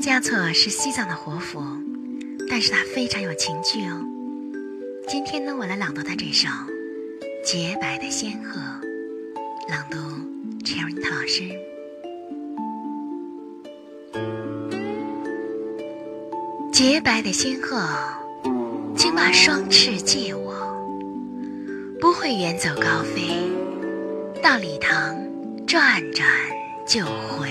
张嘉措是西藏的活佛，但是他非常有情趣哦。今天呢，我来朗读他这首《洁白的仙鹤》，朗读 Cherry 老师。洁白的仙鹤，请把双翅借我，不会远走高飞，到礼堂转转就回。